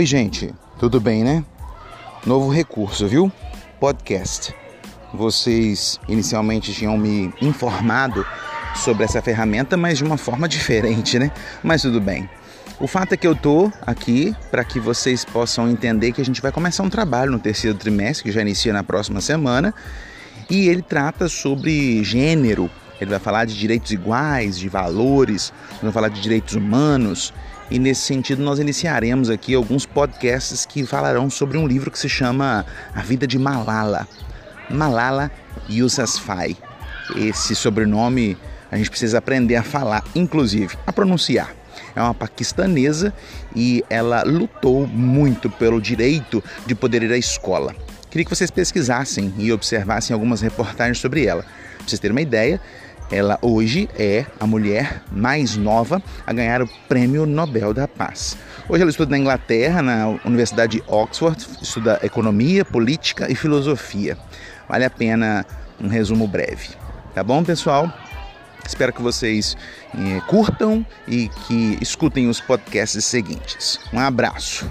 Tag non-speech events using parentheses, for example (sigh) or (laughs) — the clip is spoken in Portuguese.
Oi, gente, tudo bem, né? Novo recurso, viu? Podcast. Vocês inicialmente tinham me informado sobre essa ferramenta, mas de uma forma (laughs) diferente, né? Mas tudo bem. O fato é que eu tô aqui para que vocês possam entender que a gente vai começar um trabalho no terceiro trimestre, que já inicia na próxima semana, e ele trata sobre gênero. Ele vai falar de direitos iguais, de valores, vai falar de direitos humanos e nesse sentido nós iniciaremos aqui alguns podcasts que falarão sobre um livro que se chama A Vida de Malala. Malala Yousafzai. Esse sobrenome a gente precisa aprender a falar, inclusive a pronunciar. É uma paquistanesa e ela lutou muito pelo direito de poder ir à escola. Queria que vocês pesquisassem e observassem algumas reportagens sobre ela. Para vocês terem uma ideia, ela hoje é a mulher mais nova a ganhar o Prêmio Nobel da Paz. Hoje ela estuda na Inglaterra, na Universidade de Oxford, estuda economia, política e filosofia. Vale a pena um resumo breve. Tá bom, pessoal? Espero que vocês eh, curtam e que escutem os podcasts seguintes. Um abraço.